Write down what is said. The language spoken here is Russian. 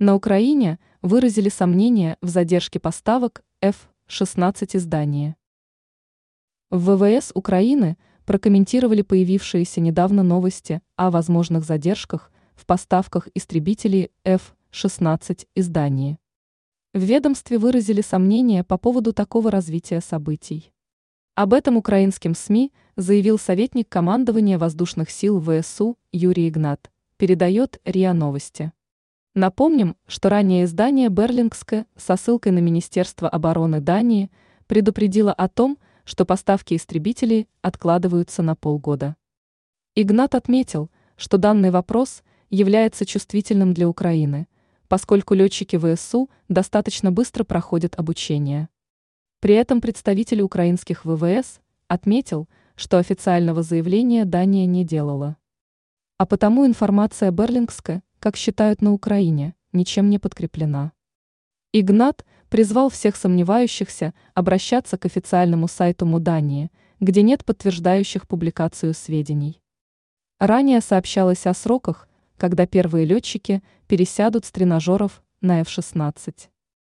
На Украине выразили сомнения в задержке поставок F-16 издания. В ВВС Украины прокомментировали появившиеся недавно новости о возможных задержках в поставках истребителей F-16 издании. В ведомстве выразили сомнения по поводу такого развития событий. Об этом украинским СМИ заявил советник командования воздушных сил ВСУ Юрий Игнат, передает РИА Новости. Напомним, что ранее издание Берлингское со ссылкой на Министерство обороны Дании предупредило о том, что поставки истребителей откладываются на полгода. Игнат отметил, что данный вопрос является чувствительным для Украины, поскольку летчики ВСУ достаточно быстро проходят обучение. При этом представитель украинских ВВС отметил, что официального заявления Дания не делала. А потому информация Берлингска, как считают на Украине, ничем не подкреплена. Игнат призвал всех сомневающихся обращаться к официальному сайту Мудании, где нет подтверждающих публикацию сведений. Ранее сообщалось о сроках, когда первые летчики пересядут с тренажеров на F-16.